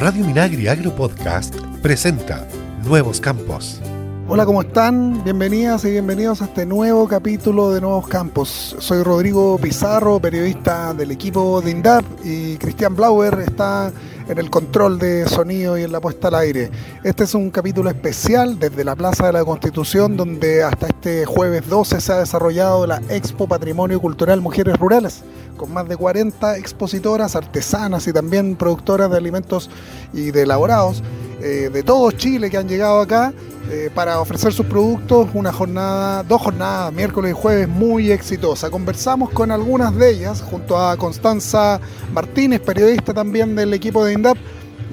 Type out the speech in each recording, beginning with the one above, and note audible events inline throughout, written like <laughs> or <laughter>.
Radio Minagri Agro Podcast presenta Nuevos Campos. Hola, ¿cómo están? Bienvenidas y bienvenidos a este nuevo capítulo de Nuevos Campos. Soy Rodrigo Pizarro, periodista del equipo de INDAP y Cristian Blauer está en el control de sonido y en la puesta al aire. Este es un capítulo especial desde la Plaza de la Constitución, donde hasta este jueves 12 se ha desarrollado la Expo Patrimonio Cultural Mujeres Rurales, con más de 40 expositoras, artesanas y también productoras de alimentos y de elaborados eh, de todo Chile que han llegado acá eh, para ofrecer sus productos. Una jornada, dos jornadas, miércoles y jueves, muy exitosa. Conversamos con algunas de ellas, junto a Constanza Martínez, periodista también del equipo de INDAP,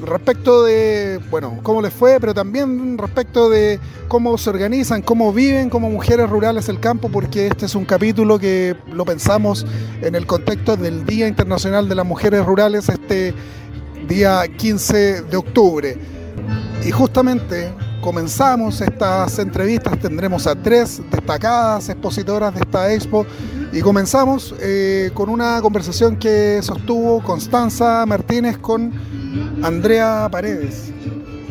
respecto de, bueno, cómo les fue, pero también respecto de cómo se organizan, cómo viven como mujeres rurales el campo, porque este es un capítulo que lo pensamos en el contexto del Día Internacional de las Mujeres Rurales, este día 15 de octubre. Y justamente comenzamos estas entrevistas, tendremos a tres destacadas expositoras de esta expo y comenzamos eh, con una conversación que sostuvo Constanza Martínez con Andrea Paredes,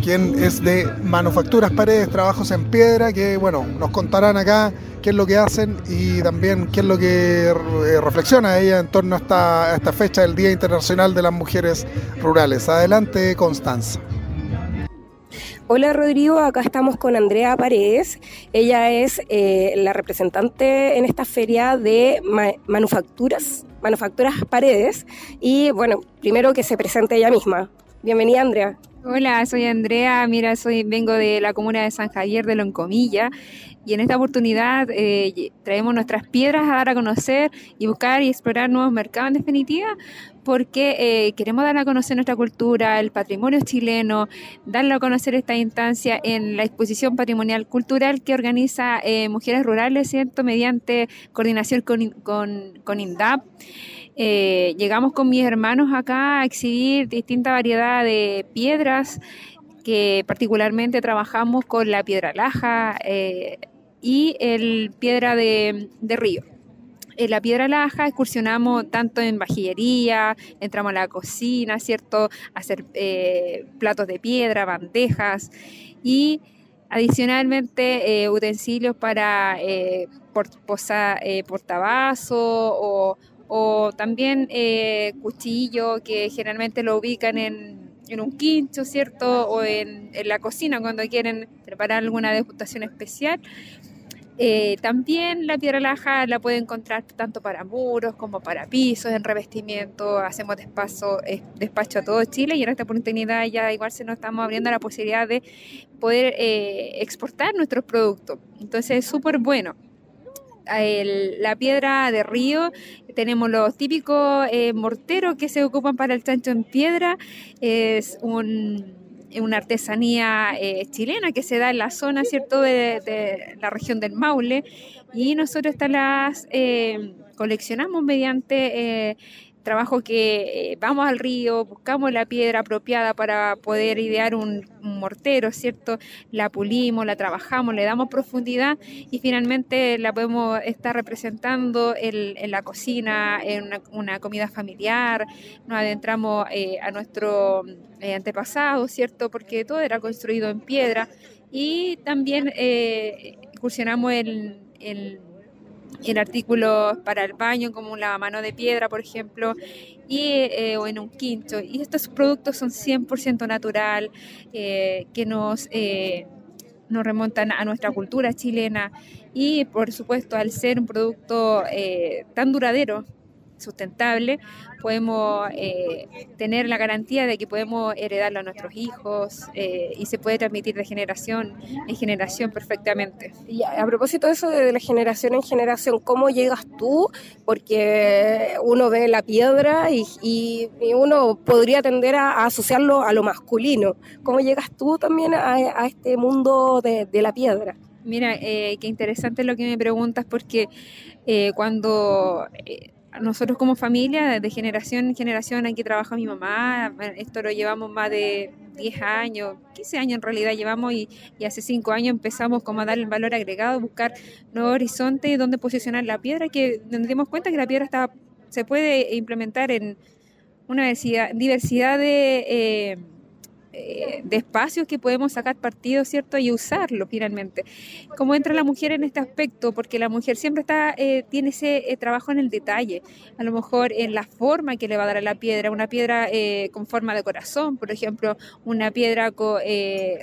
quien es de Manufacturas Paredes, Trabajos en Piedra, que bueno, nos contarán acá qué es lo que hacen y también qué es lo que eh, reflexiona ella en torno a esta, a esta fecha del Día Internacional de las Mujeres Rurales. Adelante, Constanza. Hola Rodrigo, acá estamos con Andrea Paredes. Ella es eh, la representante en esta feria de manufacturas, manufacturas Paredes. Y bueno, primero que se presente ella misma. Bienvenida Andrea. Hola, soy Andrea. Mira, soy vengo de la comuna de San Javier de Loncomilla y en esta oportunidad eh, traemos nuestras piedras a dar a conocer y buscar y explorar nuevos mercados en definitiva, porque eh, queremos dar a conocer nuestra cultura, el patrimonio chileno, darle a conocer esta instancia en la exposición patrimonial cultural que organiza eh, Mujeres Rurales, ¿cierto? mediante coordinación con, con, con INDAP. llegamos con mis hermanos acá a exhibir distinta variedad de piedras que particularmente trabajamos con la piedra laja, y el piedra de, río. En la piedra laja excursionamos tanto en vajillería, entramos a la cocina, ¿cierto? Hacer eh, platos de piedra, bandejas y adicionalmente eh, utensilios para eh, eh o, o, también cuchillo que generalmente lo ubican en, en un quincho, ¿cierto? O en, en, la cocina cuando quieren preparar alguna degustación especial. Eh, también la piedra laja la puede encontrar tanto para muros como para pisos, en revestimiento. Hacemos despacho, eh, despacho a todo Chile y en esta oportunidad ya igual se nos estamos abriendo la posibilidad de poder eh, exportar nuestros productos. Entonces es súper bueno. la piedra de río, tenemos los típicos morteros que se ocupan para el chancho en piedra. Es un una artesanía eh, chilena que se da en la zona, ¿cierto?, de, la región del Maule. Y nosotros estas las eh, coleccionamos mediante eh, trabajo que eh, vamos al río, buscamos la piedra apropiada para poder idear un, mortero, ¿cierto? La pulimos, la trabajamos, le damos profundidad y finalmente la podemos estar representando en, la cocina, en una, comida familiar, nos adentramos eh, a nuestro eh, antepasado, ¿cierto? Porque todo era construido en piedra y también incursionamos en, en en artículos para el baño como un lavamano de piedra, por ejemplo, y, eh, o en un quinto. Y estos productos son 100% natural, eh, que nos, eh, nos remontan a nuestra cultura chilena y, por supuesto, al ser un producto tan duradero, sustentable, podemos eh, tener la garantía de que podemos heredarlo a nuestros hijos eh, y se puede transmitir de generación en generación perfectamente. Y a, propósito de eso de la generación en generación, ¿cómo llegas tú? Porque uno ve la piedra y, y, uno podría tender a, asociarlo a lo masculino. ¿Cómo llegas tú también a, este mundo de, de, la piedra? Mira, eh, qué interesante lo que me preguntas porque cuando nosotros como familia, de generación en generación, aquí trabaja mi mamá, esto lo llevamos más de 10 años, 15 años en realidad llevamos y, hace 5 años empezamos como a darle el valor agregado, buscar nuevos horizontes y dónde posicionar la piedra, que nos dimos cuenta que la piedra está, se puede implementar en una diversidad, diversidad de... Eh, eh, de espacios que podemos sacar partido, ¿cierto? Y usarlo finalmente. ¿Cómo entra la mujer en este aspecto? Porque la mujer siempre está, eh, tiene ese eh, trabajo en el detalle, a lo mejor en la forma que le va a dar a la piedra, una piedra con forma de corazón, por ejemplo, una piedra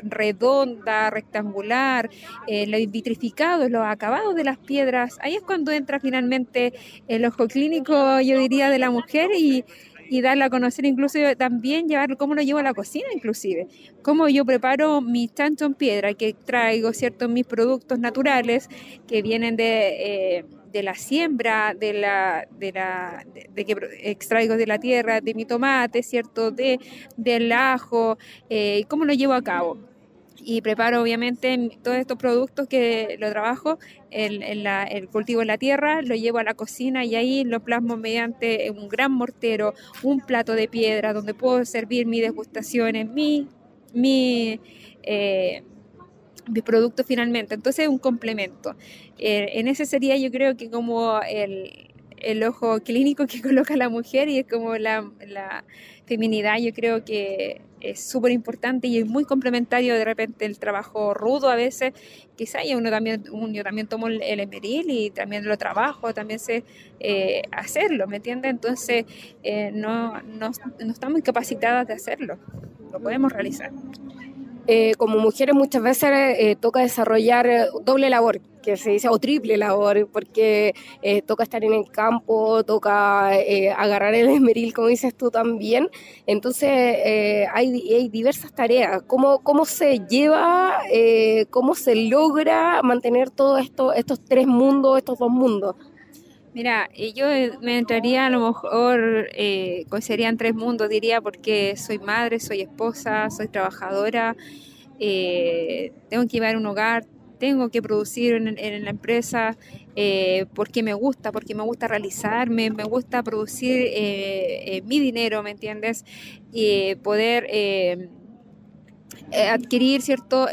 redonda, rectangular, los vitrificados, los acabados de las piedras, ahí es cuando entra finalmente el ojo clínico, yo diría, de la mujer y y darla a conocer, incluso también llevar cómo lo llevo a la cocina, inclusive. Cómo yo preparo mi chancho en piedra, que traigo, ¿cierto?, mis productos naturales que vienen de... Eh, de la siembra, de la, de la, de, que extraigo de la tierra, de mi tomate, ¿cierto? De, del ajo, eh, cómo lo llevo a cabo y preparo obviamente todos estos productos que lo trabajo, el, el, cultivo en la tierra, lo llevo a la cocina y ahí lo plasmo mediante un gran mortero, un plato de piedra donde puedo servir mi degustación, mi, mi, eh, mi producto finalmente. Entonces es un complemento. Eh, en ese sería yo creo que como el, el ojo clínico que <laughs> coloca la mujer y es como la, la feminidad, yo creo que es súper importante y es muy complementario de repente el trabajo rudo a veces, quizá y uno también, yo también tomo el, emeril y también lo trabajo, también sé eh, hacerlo, ¿me entiendes? Entonces eh, no, no, no estamos incapacitadas de hacerlo, lo podemos realizar. Eh, como mujeres muchas veces eh, toca desarrollar doble labor, que se dice, o triple labor, porque toca estar en el campo, toca agarrar el esmeril, como dices tú también. Entonces hay, diversas tareas. ¿Cómo, cómo se lleva, cómo se logra mantener todos esto, estos tres mundos, estos dos mundos? Mira, yo me entraría a lo mejor, eh, serían tres mundos, diría, porque soy madre, soy esposa, soy trabajadora, eh, tengo que llevar un hogar, tengo que producir en, la empresa eh, porque me gusta, porque me gusta realizarme, me gusta producir eh, mi dinero, ¿me entiendes? Y poder adquirir cierto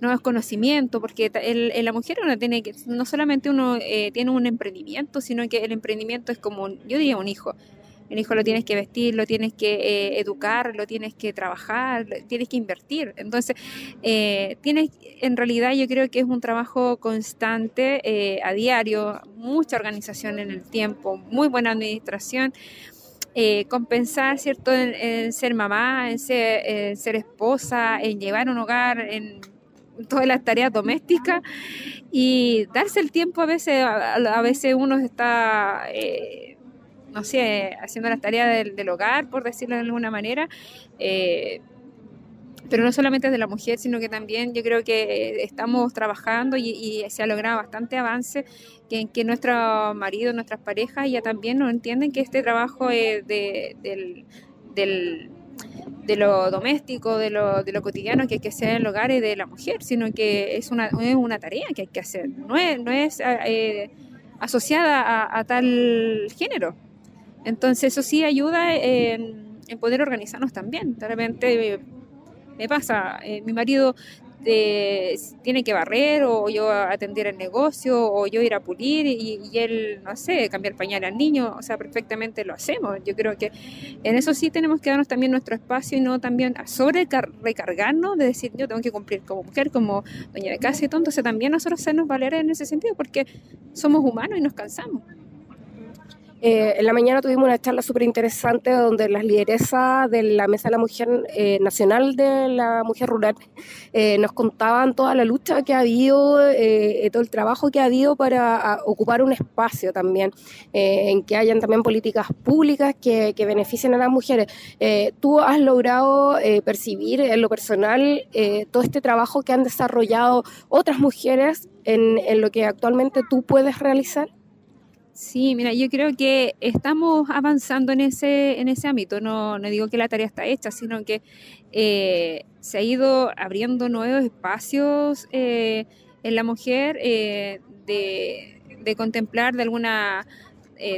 nuevos conocimientos, porque en la mujer uno tiene que, no solamente uno eh, tiene un emprendimiento, sino que el emprendimiento es como, yo diría, un hijo. El hijo lo tienes que vestir, lo tienes que eh, educar, lo tienes que trabajar, tienes que invertir. Entonces, eh, tienes, en realidad yo creo que es un trabajo constante, a diario, mucha organización en el tiempo, muy buena administración, compensar, ¿cierto?, en, ser mamá, en ser, en ser, esposa, en llevar un hogar, en todas las tareas domésticas y darse el tiempo a veces, a, veces uno está, eh, no sé, haciendo las tareas del, hogar, por decirlo de alguna manera. Eh, pero no solamente de la mujer, sino que también yo creo que estamos trabajando y, se ha logrado bastante avance, que, que nuestros maridos, nuestras parejas ya también nos entienden que este trabajo es de, del, de lo doméstico, de lo, de lo cotidiano que hay que hacer en el hogar y de la mujer, sino que es una, es una tarea que hay que hacer, no es, no es eh, asociada a, tal género. Entonces eso sí ayuda en, poder organizarnos también. De repente me pasa, eh, mi marido tiene que barrer o yo atender el negocio o yo ir a pulir y, él, no sé, cambiar pañal al niño, o sea, perfectamente lo hacemos. Yo creo que en eso sí tenemos que darnos también nuestro espacio y no también sobre recargarnos de decir yo tengo que cumplir como mujer, como dueña de casa y todo, entonces también nosotros hacernos valer en ese sentido porque somos humanos y nos cansamos. Eh, en la mañana tuvimos una charla súper interesante donde las lideresas de la Mesa de la Mujer eh, Nacional de la Mujer Rural eh, nos contaban toda la lucha que ha habido, todo el trabajo que ha habido para ocupar un espacio también, en que hayan también políticas públicas que, que beneficien a las mujeres. ¿Tú has logrado percibir en lo personal todo este trabajo que han desarrollado otras mujeres en, en lo que actualmente tú puedes realizar? Sí, mira, yo creo que estamos avanzando en ese, en ese ámbito. No, no digo que la tarea está hecha, sino que eh, se ha ido abriendo nuevos espacios eh, en la mujer eh, de, de, contemplar de alguna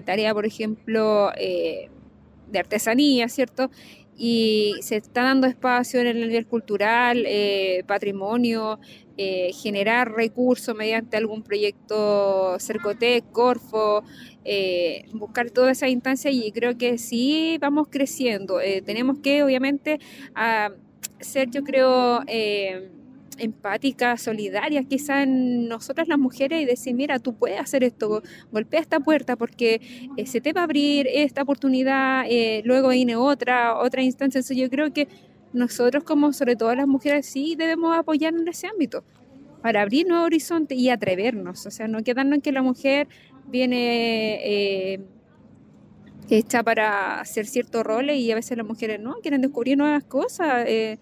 tarea, por ejemplo, de artesanía, ¿cierto? y se está dando espacio en el nivel cultural, eh, patrimonio, eh, generar recursos mediante algún proyecto Cercotec, Corfo, eh, buscar toda esa instancia y creo que sí vamos creciendo. tenemos que obviamente ser, yo creo, eh, empáticas, solidarias, quizá en nosotras las mujeres y decir, mira, tú puedes hacer esto, golpea esta puerta porque eh, se te va a abrir esta oportunidad, eh, luego viene otra, otra instancia. Entonces yo creo que nosotros como sobre todo las mujeres sí debemos apoyar en ese ámbito para abrir nuevos horizontes y atrevernos, o sea, no quedarnos en que la mujer viene eh, hecha para hacer ciertos roles y a veces las mujeres no, quieren descubrir nuevas cosas. Eh,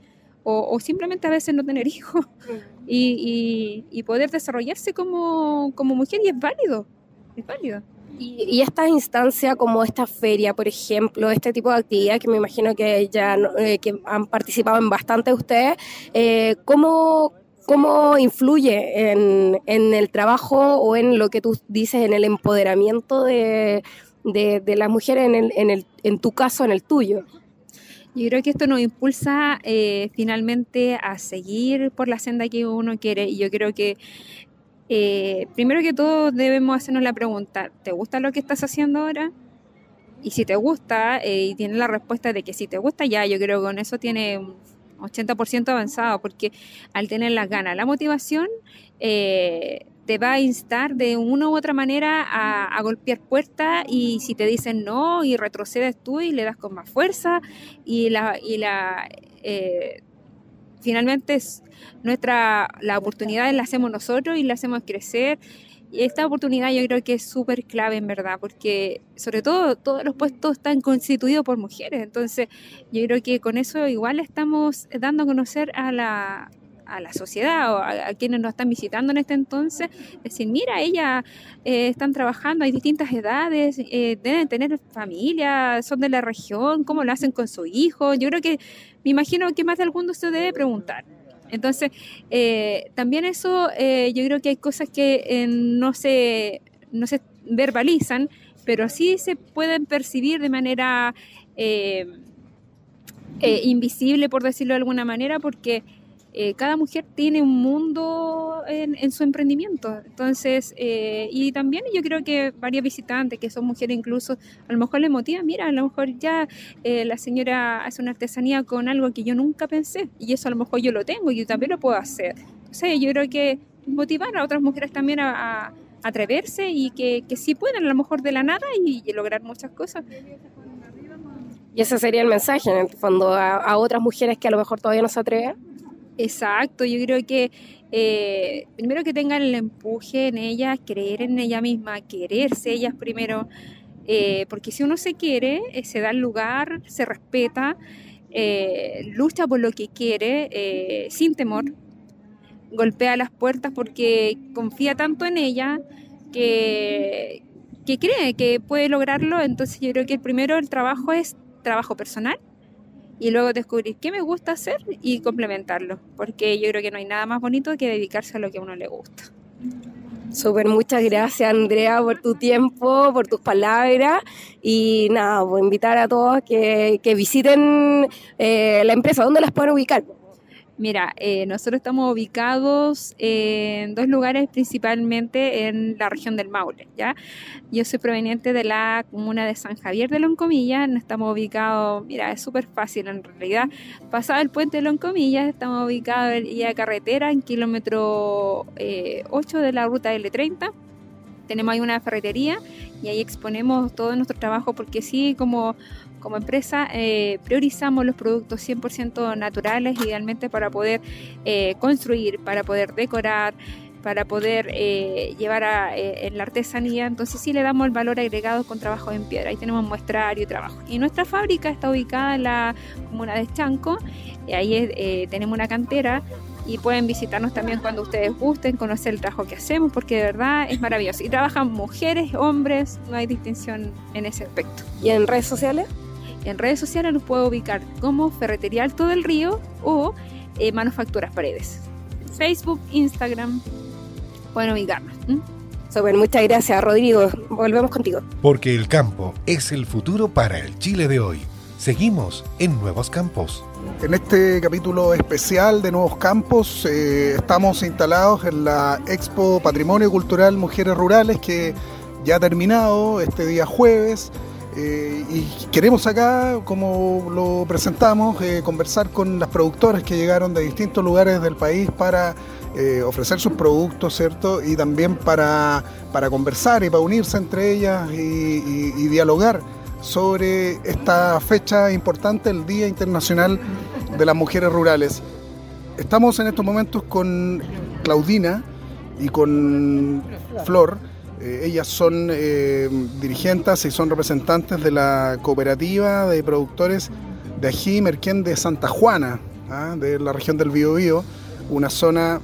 o, simplemente a veces no tener hijos <laughs> y, poder desarrollarse como, mujer y es válido, es válido. Y, y esta instancia como esta feria, por ejemplo, este tipo de actividad que me imagino que ya eh, que han participado en bastante ustedes, eh, ¿cómo, ¿cómo influye en, el trabajo o en lo que tú dices, en el empoderamiento de, de, las mujeres en, el, en, el, en tu caso, en el tuyo? Yo creo que esto nos impulsa eh, finalmente a seguir por la senda que uno quiere y yo creo que eh, primero que todo debemos hacernos la pregunta, ¿te gusta lo que estás haciendo ahora? Y si te gusta eh, y tienes la respuesta de que si te gusta ya, yo creo que con eso tiene un 80% avanzado porque al tener las ganas, la motivación, eh, te va a instar de una u otra manera a, golpear puertas y si te dicen no y retrocedes tú y le das con más fuerza y la, y la eh, finalmente es nuestra la oportunidad la hacemos nosotros y la hacemos crecer. Y esta oportunidad yo creo que es súper clave en verdad porque sobre todo todos los puestos están constituidos por mujeres. Entonces yo creo que con eso igual estamos dando a conocer a la a la sociedad o a, quienes nos están visitando en este entonces, decir, mira, ellas eh, están trabajando, hay distintas edades, eh, deben tener familia, son de la región, cómo lo hacen con su hijo. Yo creo que, me imagino que más de alguno se debe preguntar. Entonces, eh, también eso, yo creo que hay cosas que no, se, no se verbalizan, pero sí se pueden percibir de manera invisible, por decirlo de alguna manera, porque eh, cada mujer tiene un mundo en, su emprendimiento. Entonces, eh, y también yo creo que varias visitantes que son mujeres incluso, a lo mejor les motiva, mira, a lo mejor ya eh, la señora hace una artesanía con algo que yo nunca pensé y eso a lo mejor yo lo tengo y yo también lo puedo hacer. Entonces, yo creo que motivar a otras mujeres también a, atreverse y que, que, sí pueden a lo mejor de la nada y, lograr muchas cosas. Y ese sería el mensaje, en el fondo, a, a otras mujeres que a lo mejor todavía no se atreven Exacto, yo creo que eh, primero que tengan el empuje en ellas, creer en ella misma, quererse ellas primero, eh, porque si uno se quiere, eh, se da el lugar, se respeta, lucha por lo que quiere sin temor, golpea las puertas porque confía tanto en ella que, que cree que puede lograrlo, entonces yo creo que el primero el trabajo es trabajo personal y luego descubrir qué me gusta hacer y complementarlo, porque yo creo que no hay nada más bonito que dedicarse a lo que a uno le gusta. Súper, muchas gracias Andrea por tu tiempo, por tus palabras y nada, voy a invitar a todos que, que visiten eh, la empresa, ¿dónde las pueden ubicar? Mira, eh, nosotros estamos ubicados en dos lugares, principalmente en la región del Maule. ¿ya? Yo soy proveniente de la comuna de San Javier de Loncomillas. Estamos ubicados, mira, es súper fácil en realidad. Pasado el puente de Loncomillas, estamos ubicados en la carretera en kilómetro 8 eh, de la ruta L30 tenemos ahí una ferretería y ahí exponemos todo nuestro trabajo porque sí, como como empresa eh, priorizamos los productos 100% naturales, idealmente para poder eh, construir, para poder decorar, para poder eh, llevar en la artesanía. Entonces sí le damos el valor agregado con trabajo en piedra. Ahí tenemos muestrario y trabajo. Y nuestra fábrica está ubicada en la comuna de Chanco. Ahí tenemos una cantera y pueden visitarnos también cuando ustedes gusten, conocer el trabajo que hacemos, porque de verdad es maravilloso. Y trabajan mujeres, hombres, no hay distinción en ese aspecto. ¿Y en redes sociales? En redes sociales nos puede ubicar como Ferretería Alto del Río o eh, Manufacturas Paredes. Facebook, Instagram, pueden ubicarnos. Super, muchas gracias Rodrigo. Volvemos contigo. Porque el campo es el futuro para el Chile de hoy. Seguimos en Nuevos Campos. En este capítulo especial de Nuevos Campos eh, estamos instalados en la Expo Patrimonio Cultural Mujeres Rurales que ya ha terminado este día jueves Eh, y queremos acá, como lo presentamos, eh, conversar con las productoras que llegaron de distintos lugares del país para eh, ofrecer sus productos, ¿cierto? Y también para, para conversar y para unirse entre ellas y, dialogar sobre esta fecha importante, el Día Internacional de las Mujeres Rurales. Estamos en estos momentos con Claudina y con Flor eh, ellas son eh, dirigentes y son representantes de la cooperativa de productores de ají merquén de Santa Juana, ¿ah? de la región del Biobío, una zona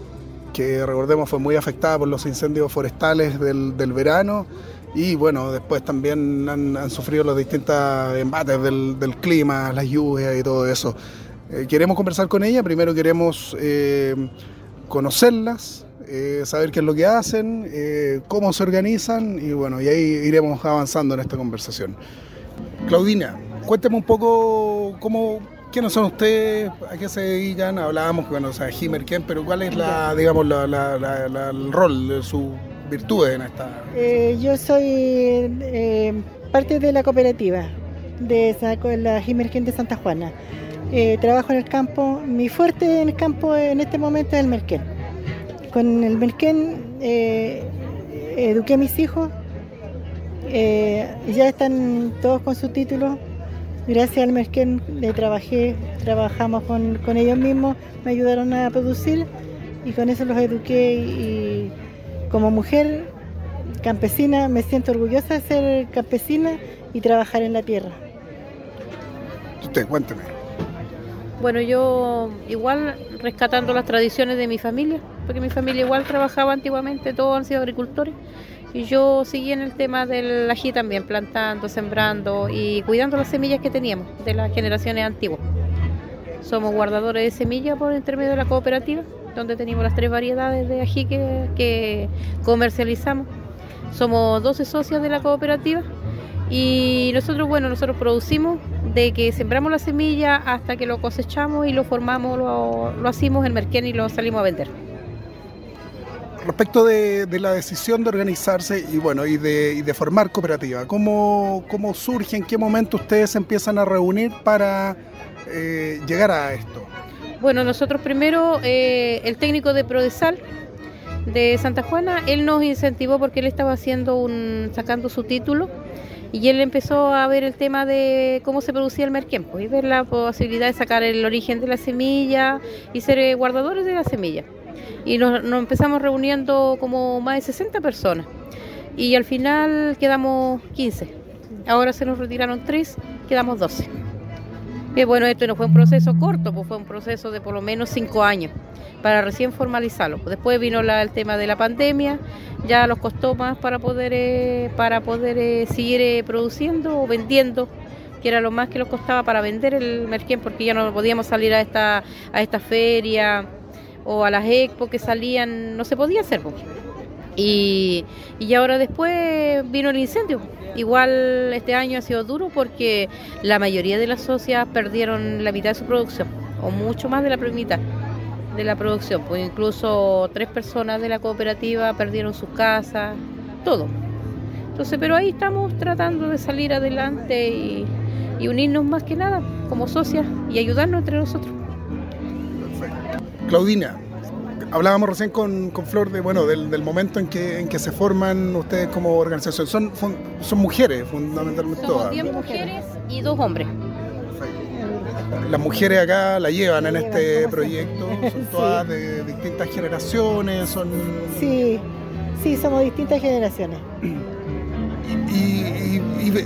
que recordemos fue muy afectada por los incendios forestales del, verano y bueno, después también han, sufrido los distintos embates del, clima, las lluvias y todo eso. Eh, queremos conversar con ella, primero queremos conocerlas, eh, saber qué es lo que hacen, eh, cómo se organizan y bueno, y ahí iremos avanzando en esta conversación. Claudina, cuénteme un poco cómo, quiénes son ustedes, a qué se dedican, hablábamos, bueno, o sea, Ken, pero cuál es la, digamos, el rol, de su virtudes en esta... Eh, yo soy parte de la cooperativa de la Jimerquén de Santa Juana. trabajo en el campo, mi fuerte en el campo en este momento es el merquén con el Merquén eh, eduqué a mis hijos, eh, ya están todos con su título. Gracias al Merquén le trabajé, trabajamos con, ellos mismos, me ayudaron a producir y con eso los eduqué y, como mujer campesina me siento orgullosa de ser campesina y trabajar en la tierra. Usted, cuénteme. Bueno, yo igual rescatando las tradiciones de mi familia, porque mi familia igual trabajaba antiguamente, todos han sido agricultores, y yo seguí en el tema del ají también, plantando, sembrando y cuidando las semillas que teníamos de las generaciones antiguas. Somos guardadores de semillas por intermedio de la cooperativa, donde tenemos las tres variedades de ají que, comercializamos. Somos 12 socios de la cooperativa y nosotros, bueno, nosotros producimos de que sembramos la semilla hasta que lo cosechamos y lo formamos, lo, lo hacemos en merquén y lo salimos a vender. Respecto de, la decisión de organizarse y bueno y de, formar cooperativa, ¿cómo, ¿cómo, surge, en qué momento ustedes empiezan a reunir para eh, llegar a esto? Bueno, nosotros primero, eh, el técnico de Prodesal de Santa Juana, él nos incentivó porque él estaba haciendo un, sacando su título y él empezó a ver el tema de cómo se producía el merquén pues, y ver la posibilidad de sacar el origen de la semilla y ser eh, guardadores de la semilla. Y nos, empezamos reuniendo como más de 60 personas y al final quedamos 15. Ahora se nos retiraron 3, quedamos 12. Y bueno, esto no fue un proceso corto, pues fue un proceso de por lo menos 5 años para recién formalizarlo. Después vino el tema de la pandemia, ya nos costó más para poder, eh, para poder eh, seguir eh, produciendo o vendiendo que era lo más que nos costaba para vender el merquén porque ya no podíamos salir a esta, a esta feria o a las expo que salían, no se podía hacer. Y, y ahora después vino el incendio. Igual este año ha sido duro porque la mayoría de las socias perdieron la mitad de su producción, o mucho más de la mitad de la producción, pues incluso tres personas de la cooperativa perdieron sus casas, todo. Entonces, pero ahí estamos tratando de salir adelante y, unirnos más que nada como socias y ayudarnos entre nosotros. Claudina, hablábamos recién con, Flor de bueno del, momento en que, en que se forman ustedes como organización. Son, son mujeres fundamentalmente Somos todas. 10 mujeres y dos hombres las mujeres acá la llevan en este proyecto, son todas de distintas generaciones, son... Sí, sí, somos distintas generaciones. Y,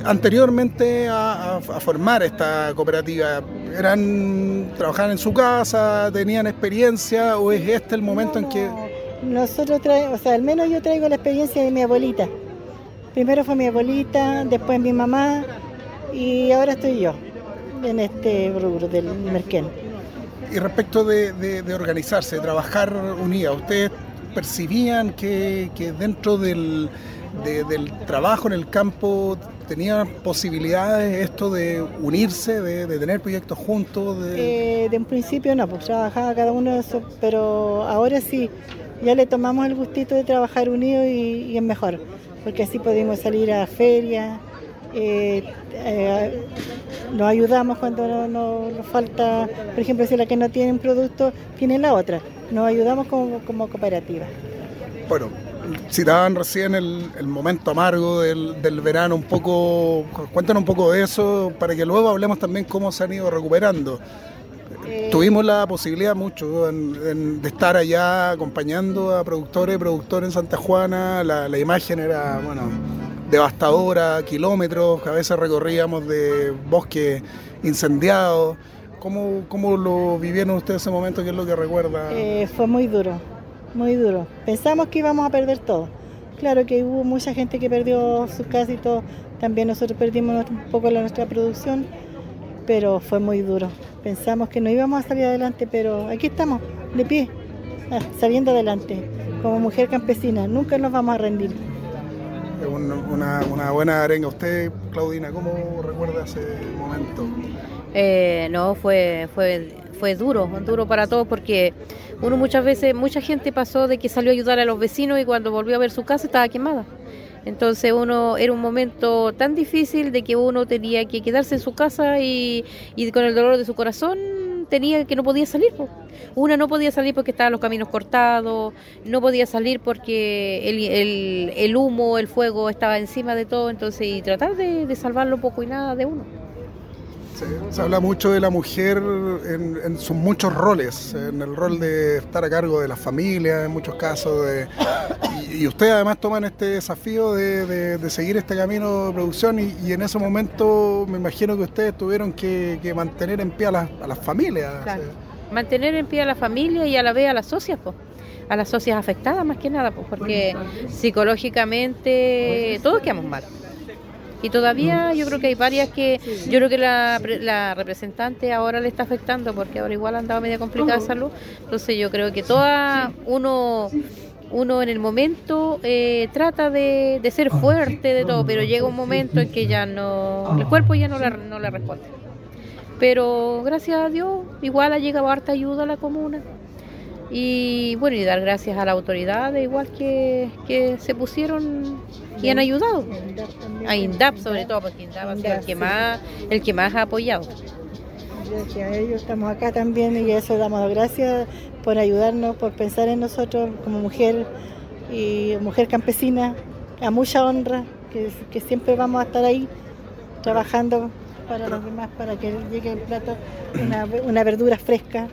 anteriormente a, formar esta cooperativa, ¿eran trabajaban en su casa, tenían experiencia o es este el momento en que...? Nosotros traemos, o sea, al menos yo traigo la experiencia de mi abuelita. Primero fue mi abuelita, después mi mamá y ahora estoy yo en este rubro del Merquén. Y respecto de, organizarse, de trabajar unida, ¿ustedes percibían que, dentro del, trabajo en el campo tenían posibilidades esto de unirse, de, tener proyectos juntos? De... Eh, un principio no, pues trabajaba cada uno de esos, pero ahora sí, ya le tomamos el gustito de trabajar unidos y, y es mejor, porque así podemos salir a ferias eh, eh, nos ayudamos cuando no- no- nos falta, por ejemplo, si la que no tiene un producto, tiene la otra. Nos ayudamos como, como cooperativa. Bueno, citaban recién el, el momento amargo del, del verano, un poco, cuéntanos un poco de eso, para que luego hablemos también cómo se han ido recuperando. Eh, Tuvimos la posibilidad mucho en- en- de estar allá acompañando a productores y productores en Santa Juana. La, la imagen era, bueno, devastadora, kilómetros, a veces recorríamos de bosques incendiados. ¿Cómo, cómo lo vivieron ustedes ese momento? ¿Qué es lo que recuerda? Eh, fue muy duro, muy duro. Pensamos que íbamos a perder todo. Claro que hubo mucha gente que perdió su casa y todo. También nosotros perdimos un poco la nuestra producción, pero fue muy duro. Pensamos que no íbamos a salir adelante, pero aquí estamos, de pie, ah, saliendo adelante, como mujer campesina. Nunca nos vamos a rendir. Una, una buena arenga. ¿Usted, Claudina, cómo recuerda ese momento? Eh, no, fue, fue, fue duro, duro para todos porque uno muchas veces, mucha gente pasó de que salió a ayudar a los vecinos y cuando volvió a ver su casa estaba quemada. Entonces uno era un momento tan difícil de que uno tenía que quedarse en su casa y, y con el dolor de su corazón tenía que no podía salir. Una no podía salir porque estaban los caminos cortados, no podía salir porque el, el- el humo, el fuego estaba encima de todo, entonces y tratar de, de salvarlo poco y nada de uno. Se, se habla mucho de la mujer en, en sus muchos roles, en el rol de estar a cargo de la familia, en muchos casos, de, y, y ustedes además toman este desafío de, de- de seguir este camino de producción y, y en ese momento me imagino que ustedes tuvieron que, que mantener en pie a las, a las familias. Claro. o sea, mantener en pie a la familia y a la vez a las socias, pues, a las socias afectadas más que nada, pues, porque psicológicamente todos quedamos mal. Y todavía yo creo que hay varias que, yo creo que la, la representante ahora le está afectando porque ahora igual andaba media complicada de salud. Entonces yo creo que toda uno uno en el momento eh, trata de, de ser fuerte de todo, pero llega un momento en que ya no, el cuerpo ya no le, no le responde. Pero gracias a Dios, igual ha llegado harta ayuda a la comuna. Y bueno, y dar gracias a las autoridades, igual que, que se pusieron y han ayudado. A INDAP sobre todo, porque INDAP ha sido el que más, el que más ha apoyado. Gracias a ellos estamos acá también y a eso damos las gracias por ayudarnos, por pensar en nosotros como mujer y mujer campesina, a mucha honra, que, que siempre vamos a estar ahí trabajando para los demás, para que llegue el plato, una, una verdura fresca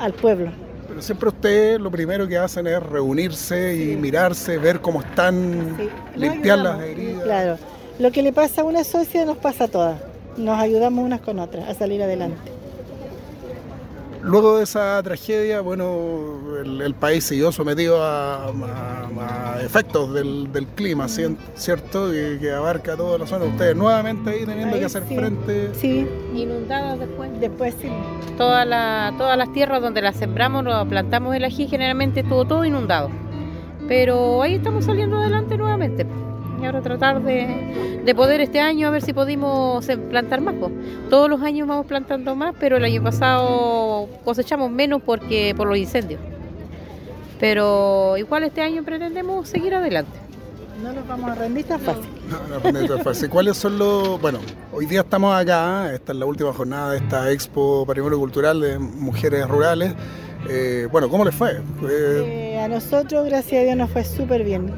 al pueblo. Pero siempre ustedes lo primero que hacen es reunirse y mirarse, ver cómo están, Sí, limpiar las heridas. Claro, lo que le pasa a una socia nos pasa a todas, nos ayudamos unas con otras a salir adelante. Luego de esa tragedia, bueno, el, el país siguió sometido a, a- a efectos del, del clima, cien- ¿cierto? Que, que abarca toda la zona. Ustedes nuevamente ahí teniendo Ahí que hacer sí. frente. Sí, Inundadas después. después sí. Todas las todas las tierras donde las sembramos, lo plantamos el ají, generalmente estuvo todo inundado. Pero ahí estamos saliendo adelante nuevamente. Y ahora tratar de, de poder este año a ver si pudimos eh, plantar más. Todos los años vamos plantando más, pero el año pasado cosechamos menos porque por los incendios. Pero igual este año pretendemos seguir adelante. No nos vamos a rendir tan fácil. No, no, Renata, fácil. ¿Cuáles son los.? Bueno, hoy día estamos acá, esta es la última jornada de esta Expo Patrimonio Cultural de Mujeres Rurales. Eh, bueno, ¿cómo les fue? Eh, Eh, a nosotros, gracias a Dios, nos fue súper bien.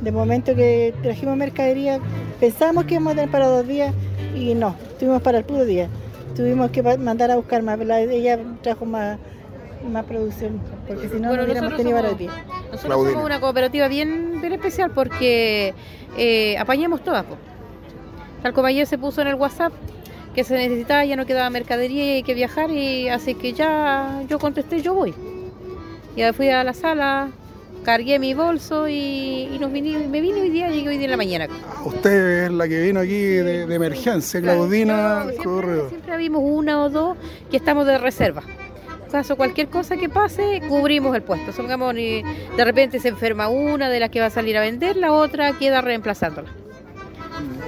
De momento que trajimos mercadería, pensábamos que íbamos a tener para dos días y no, tuvimos para el puro día. Tuvimos que mandar a buscar más, la- ella trajo más, más producción, porque si no, Bueno, no hubiéramos tenido para el día. Nosotros Claudina. somos una cooperativa bien, bien especial porque eh, apañamos todas. po. Tal como ayer se puso en el WhatsApp que se necesitaba, ya no quedaba mercadería y hay que viajar, y así que ya yo contesté, yo voy. Ya fui a la sala, cargué mi bolso y, y nos vine, me vine hoy día, llegué hoy día en la mañana. usted es la que vino aquí de, de emergencia, Claudina siempre, siempre habimos una o dos que estamos de reserva. Caso cualquier cosa que pase, cubrimos el puesto. Supongamos, de repente se enferma una de las que va a salir a vender, la otra queda reemplazándola.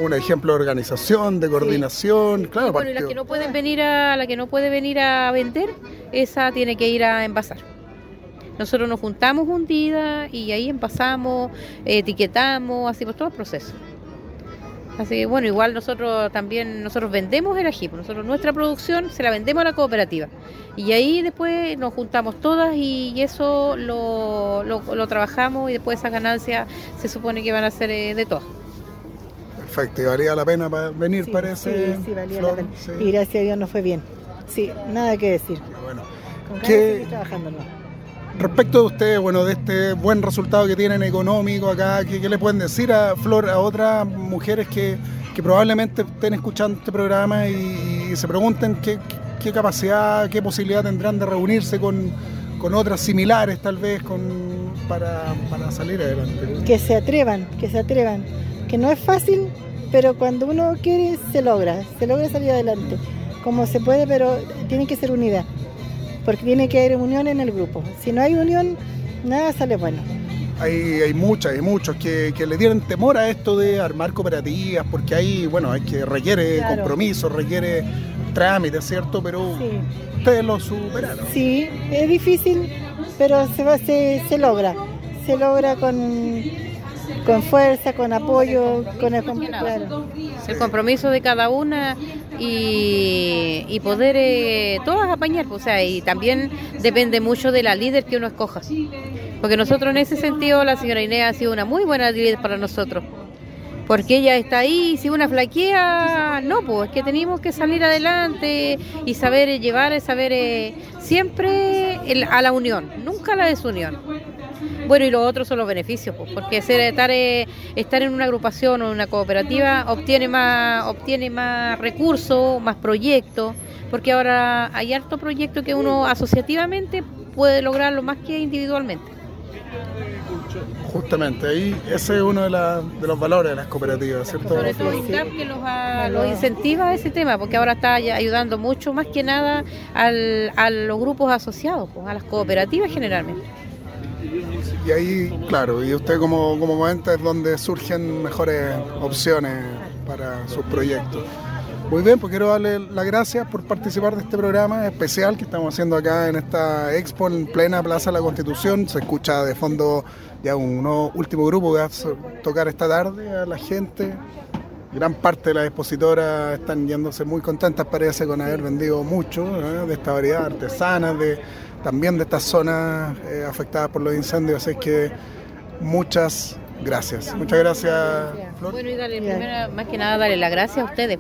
Un ejemplo de organización, de coordinación. Claro, Bueno, y partió- que no pueden venir a la que no puede venir a vender, esa tiene que ir a envasar. Nosotros nos juntamos un día y ahí envasamos, etiquetamos, hacemos todo el proceso. Así que bueno, igual nosotros también, nosotros vendemos el ají, pues nosotros nuestra producción se la vendemos a la cooperativa. Y ahí después nos juntamos todas y, eso lo, lo, trabajamos y después esas ganancias se supone que van a ser eh, de todas. Perfecto, y valía la pena venir, parece. Sí, sí, valía la pena. Y gracias a Dios nos fue bien. Sí, nada que decir. Bueno, ¿Qué, trabajando Respecto de ustedes, bueno, de este buen resultado que tienen económico acá, ¿qué, le pueden decir a Flor, a otras mujeres que, probablemente estén escuchando este programa y, se pregunten qué, capacidad, qué posibilidad tendrán de reunirse con, otras similares tal vez con, para, para salir adelante? Que se atrevan, que se atrevan, que no es fácil, pero cuando uno quiere se logra, se logra salir adelante, como se puede, pero tiene que ser unidad porque tiene que haber unión en el grupo. Si no hay unión, nada sale bueno. Hay, hay muchas, hay muchos que, le tienen temor a esto de armar cooperativas, porque ahí, bueno, hay que requiere compromiso, requiere trámites, ¿cierto? Pero ustedes lo superaron. Sí, es difícil, pero se, va, se, se logra. Se logra con con fuerza, con apoyo, con el, el compromiso de cada una y, poder eh, todas apañar, o sea, y también depende mucho de la líder que uno escoja. Porque nosotros en ese sentido, la señora Inés ha sido una muy buena líder para nosotros. Porque ella está ahí, si una flaquea, no, pues es que tenemos que salir adelante y saber llevar, saber eh, siempre a la unión, nunca a la desunión. Bueno, y los otros son los beneficios, pues, porque ser, estar, eh, estar en una agrupación o en una cooperativa obtiene más, obtiene más recursos, más proyectos, porque ahora hay harto proyecto que uno asociativamente puede lograrlo más que individualmente. Justamente, ahí ese es uno de, los valores de las cooperativas, ¿cierto? Sobre todo INCAP que los, incentiva a ese tema, porque ahora está ayudando mucho más que nada a los grupos asociados, pues, a las cooperativas generalmente. Y ahí, claro, y usted como, como comenta es donde surgen mejores opciones para sus proyectos. Muy bien, pues quiero darle las gracias por participar de este programa especial que estamos haciendo acá en esta expo en plena Plaza de la Constitución. Se escucha de fondo ya un último grupo que va a tocar esta tarde a la gente. Gran parte de las expositoras están yéndose muy contentas, parece, con haber vendido mucho de esta variedad artesanas, de también de estas zonas eh, afectadas por los incendios. Así que muchas gracias. Muchas gracias, Flor. Bueno, y darle, primero, más que nada, darle las gracias a ustedes,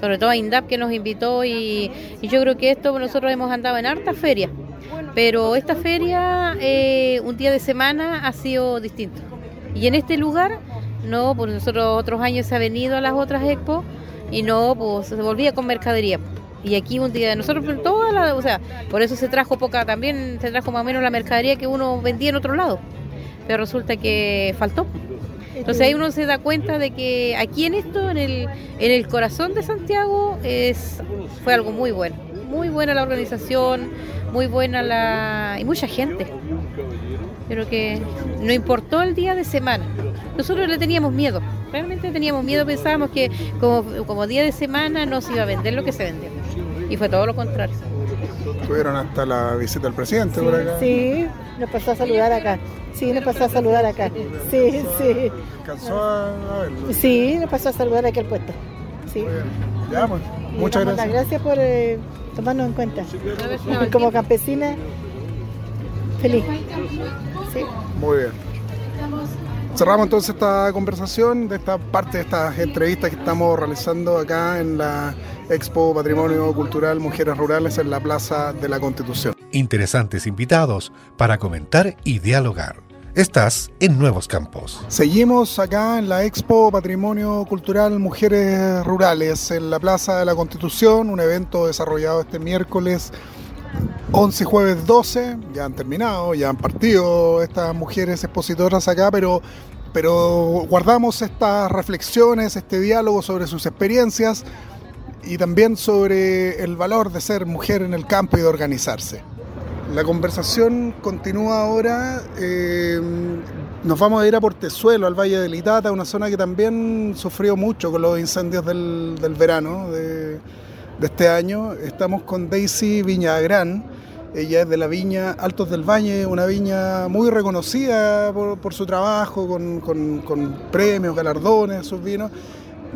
sobre todo a INDAP que nos invitó. Y, yo creo que esto nosotros hemos andado en harta feria, pero esta feria, eh, un día de semana, ha sido distinto. Y en este lugar, no, pues nosotros otros años se ha venido a las otras expos y no, pues se volvía con mercadería. Y aquí un día, nosotros toda la, o sea, por eso se trajo poca, también se trajo más o menos la mercadería que uno vendía en otro lado. Pero resulta que faltó. Entonces ahí uno se da cuenta de que aquí en esto, en el, en el corazón de Santiago, es, fue algo muy bueno. Muy buena la organización, muy buena la... y mucha gente. Pero que no importó el día de semana. Nosotros le teníamos miedo, realmente teníamos miedo, pensábamos que como, como día de semana no se iba a vender lo que se vendió y fue todo lo contrario. Tuvieron hasta la visita del presidente sí, por acá. Sí, nos pasó a saludar acá. Sí, nos pasó a saludar acá. Sí, sí. ¿Alcanzó a verlo? Sí, nos pasó a saludar aquí al puesto. Sí. Ya, pues, muchas gracias. Gracias por eh, tomarnos en cuenta. Como campesina, feliz. Sí. Muy bien. Cerramos entonces esta conversación de esta parte de estas entrevistas que estamos realizando acá en la Expo Patrimonio Cultural Mujeres Rurales en la Plaza de la Constitución. Interesantes invitados para comentar y dialogar. Estás en Nuevos Campos. Seguimos acá en la Expo Patrimonio Cultural Mujeres Rurales en la Plaza de la Constitución, un evento desarrollado este miércoles 11 y jueves 12, ya han terminado, ya han partido estas mujeres expositoras acá, pero, pero guardamos estas reflexiones, este diálogo sobre sus experiencias y también sobre el valor de ser mujer en el campo y de organizarse. La conversación continúa ahora. Eh, nos vamos a ir a Portezuelo, al Valle del Itata, una zona que también sufrió mucho con los incendios del, del verano de, este año. Estamos con Daisy Viñagrán ella es de la viña Altos del Valle, una viña muy reconocida por, su trabajo, con, premios, galardones, sus vinos.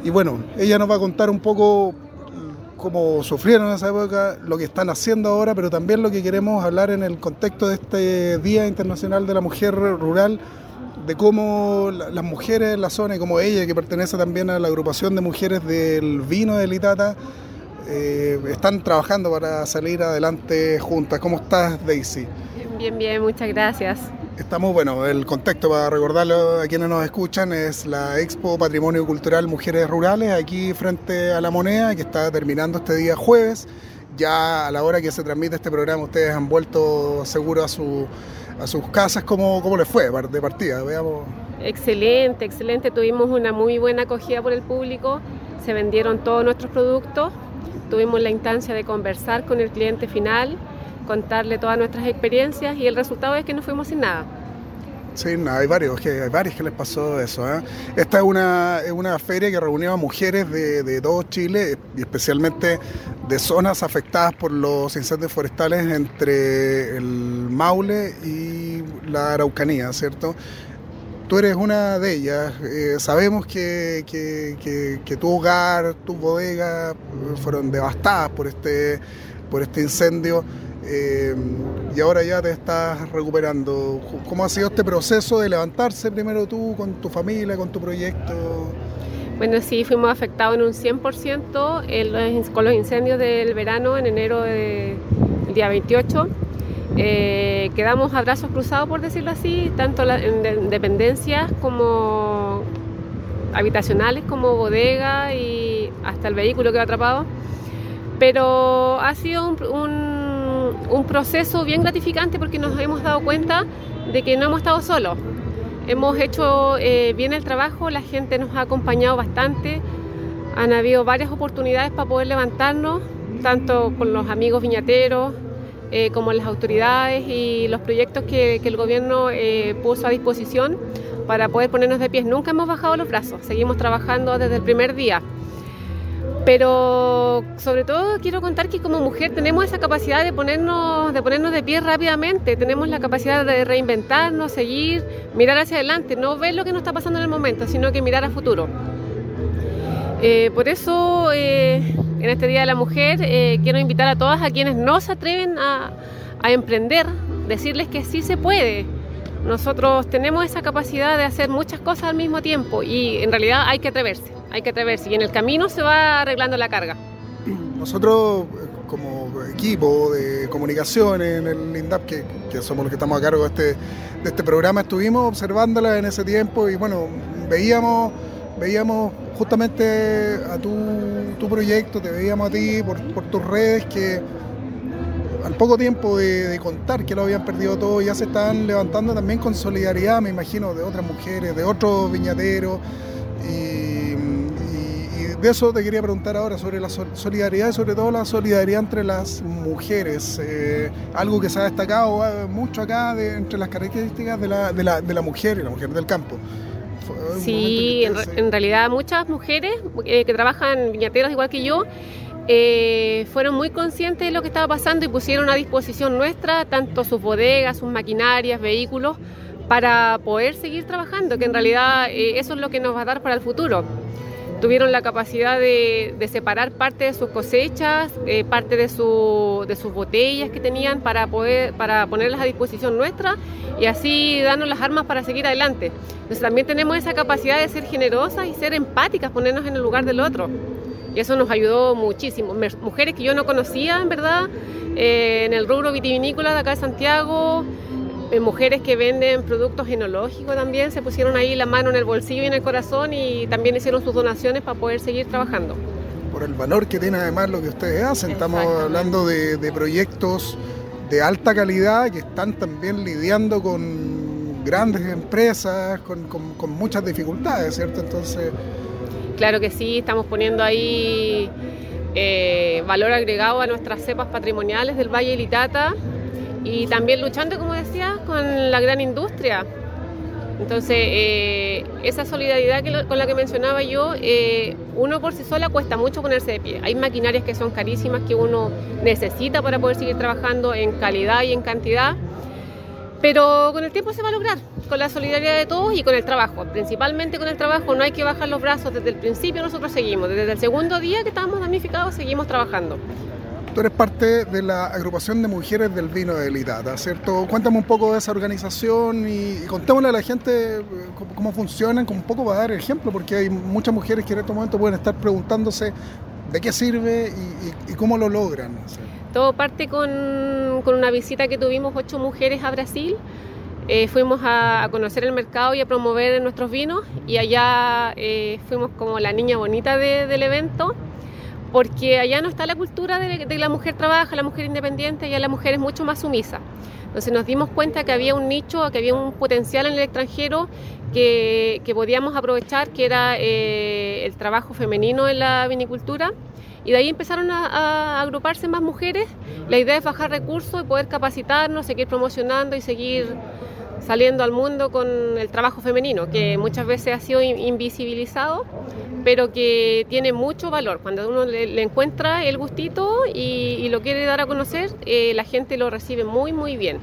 Y bueno, ella nos va a contar un poco cómo sufrieron en esa época, lo que están haciendo ahora, pero también lo que queremos hablar en el contexto de este Día Internacional de la Mujer Rural, de cómo las mujeres en la zona, y como ella, que pertenece también a la agrupación de mujeres del vino de Litata, eh, están trabajando para salir adelante juntas. ¿Cómo estás, Daisy? Bien, bien, muchas gracias. Estamos, bueno, el contexto para recordarlo a quienes nos escuchan es la Expo Patrimonio Cultural Mujeres Rurales aquí frente a la moneda que está terminando este día jueves. Ya a la hora que se transmite este programa ustedes han vuelto seguro a, su, a sus casas. ¿Cómo, ¿Cómo les fue de partida? Veamos. Excelente, excelente. Tuvimos una muy buena acogida por el público. Se vendieron todos nuestros productos. Tuvimos la instancia de conversar con el cliente final contarle todas nuestras experiencias y el resultado es que no fuimos sin nada. Sí, hay varios que, hay varios que les pasó eso. ¿eh? Esta es una, una feria que reunió a mujeres de, de, todo Chile y especialmente de zonas afectadas por los incendios forestales entre el Maule y la Araucanía, ¿cierto? Tú eres una de ellas. Eh, sabemos que, que, tu hogar, tu bodega fueron devastadas por este, por este incendio. Eh, y ahora ya te estás recuperando. ¿Cómo ha sido este proceso de levantarse primero tú con tu familia, con tu proyecto? Bueno, sí, fuimos afectados en un 100% con los incendios del verano en enero del día 28. Eh, quedamos a brazos cruzados, por decirlo así, tanto en dependencias como habitacionales, como bodega y hasta el vehículo que quedó atrapado. Pero ha sido un un proceso bien gratificante porque nos hemos dado cuenta de que no hemos estado solos. Hemos hecho eh, bien el trabajo, la gente nos ha acompañado bastante, han habido varias oportunidades para poder levantarnos, tanto con los amigos viñateros eh, como las autoridades y los proyectos que, el gobierno eh, puso a disposición para poder ponernos de pies. Nunca hemos bajado los brazos, seguimos trabajando desde el primer día. Pero sobre todo quiero contar que como mujer tenemos esa capacidad de ponernos, de ponernos de pie rápidamente, tenemos la capacidad de reinventarnos, seguir, mirar hacia adelante, no ver lo que nos está pasando en el momento, sino que mirar a futuro. Eh, por eso en este Día de la Mujer eh, quiero invitar a todas a quienes no se atreven a, emprender, decirles que sí se puede. Nosotros tenemos esa capacidad de hacer muchas cosas al mismo tiempo y en realidad hay que atreverse hay que atreverse y en el camino se va arreglando la carga. Nosotros como equipo de comunicación en el INDAP, que, somos los que estamos a cargo de este, de este programa, estuvimos observándola en ese tiempo y bueno, veíamos, veíamos justamente a tu, tu proyecto, te veíamos a ti por, por tus redes que al poco tiempo de, contar que lo habían perdido todo, ya se están levantando también con solidaridad, me imagino, de otras mujeres, de otros viñateros. Y de eso te quería preguntar ahora sobre la solidaridad y sobre todo la solidaridad entre las mujeres. Eh, algo que se ha destacado eh, mucho acá entre las características de la, de, la, de la mujer y la mujer del campo. Sí, en, realidad muchas mujeres eh, que trabajan viñateros igual que yo fueron muy conscientes de lo que estaba pasando y pusieron a disposición nuestra tanto sus bodegas, sus maquinarias, vehículos para poder seguir trabajando, que en realidad eso es lo que nos va a dar para el futuro tuvieron la capacidad de, separar parte de sus cosechas, eh, parte de, sus botellas que tenían para, poder, para ponerlas a disposición nuestra y así darnos las armas para seguir adelante. Entonces también tenemos esa capacidad de ser generosas y ser empáticas, ponernos en el lugar del otro. Y eso nos ayudó muchísimo. Mujeres que yo no conocía, en verdad, eh, en el rubro vitivinícola de acá de Santiago, mujeres que venden productos genológicos también se pusieron ahí la mano en el bolsillo y en el corazón y también hicieron sus donaciones para poder seguir trabajando. Por el valor que tiene además lo que ustedes hacen, estamos hablando de, proyectos de alta calidad que están también lidiando con grandes empresas, con, muchas dificultades, ¿cierto? Entonces... Claro que sí, estamos poniendo ahí eh, valor agregado a nuestras cepas patrimoniales del Valle Litata y también luchando, como decía, con la gran industria. Entonces, eh, esa solidaridad con la que mencionaba yo, eh, uno por sí sola cuesta mucho ponerse de pie. Hay maquinarias que son carísimas que uno necesita para poder seguir trabajando en calidad y en cantidad. Pero con el tiempo se va a lograr, con la solidaridad de todos y con el trabajo. Principalmente con el trabajo, no hay que bajar los brazos. Desde el principio nosotros seguimos, desde el segundo día que estábamos damnificados, seguimos trabajando. Tú eres parte de la agrupación de mujeres del vino de Litata, ¿cierto? Cuéntame un poco de esa organización y, contémosle a la gente eh, cómo, funcionan, como un poco para dar ejemplo, porque hay muchas mujeres que en este momento pueden estar preguntándose de qué sirve y, cómo lo logran. Todo parte con, una visita que tuvimos ocho mujeres a Brasil. Eh, fuimos a, conocer el mercado y a promover nuestros vinos y allá eh, fuimos como la niña bonita del evento porque allá no está la cultura de, que la mujer trabaja, la mujer independiente, allá la mujer es mucho más sumisa. Entonces nos dimos cuenta que había un nicho, que había un potencial en el extranjero que, podíamos aprovechar, que era eh, el trabajo femenino en la vinicultura. Y de ahí empezaron a, agruparse más mujeres. La idea es bajar recursos y poder capacitarnos, seguir promocionando y seguir saliendo al mundo con el trabajo femenino, que muchas veces ha sido invisibilizado, pero que tiene mucho valor. Cuando uno le, encuentra el gustito y, lo quiere dar a conocer, eh, la gente lo recibe muy, muy bien.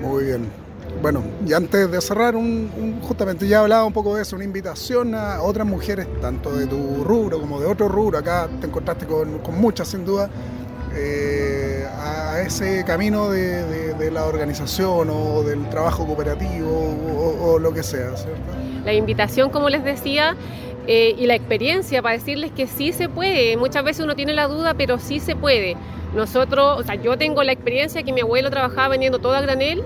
Muy bien. Bueno, y antes de cerrar, un, justamente ya hablaba un poco de eso, una invitación a otras mujeres, tanto de tu rubro como de otro rubro, acá te encontraste con, con muchas sin duda, eh, a ese camino de, la organización o del trabajo cooperativo o, lo que sea, La invitación, como les decía, eh, y la experiencia para decirles que sí se puede. Muchas veces uno tiene la duda, pero sí se puede. Nosotros, o sea, yo tengo la experiencia que mi abuelo trabajaba vendiendo todo a granel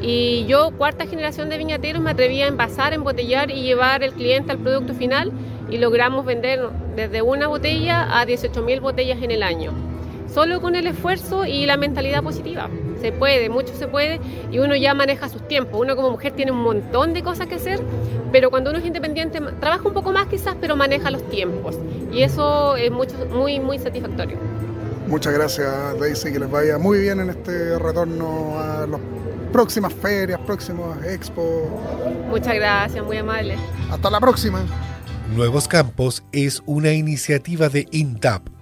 y yo, cuarta generación de viñateros, me atreví a envasar, embotellar y llevar el cliente al producto final y logramos vender desde una botella a 18.000 botellas en el año solo con el esfuerzo y la mentalidad positiva. Se puede, mucho se puede y uno ya maneja sus tiempos. Uno como mujer tiene un montón de cosas que hacer, pero cuando uno es independiente trabaja un poco más quizás, pero maneja los tiempos y eso es mucho, muy, muy satisfactorio. Muchas gracias Daisy, que les vaya muy bien en este retorno a las próximas ferias, próximos expos. Muchas gracias, muy amable. Hasta la próxima. Nuevos Campos es una iniciativa de INTAP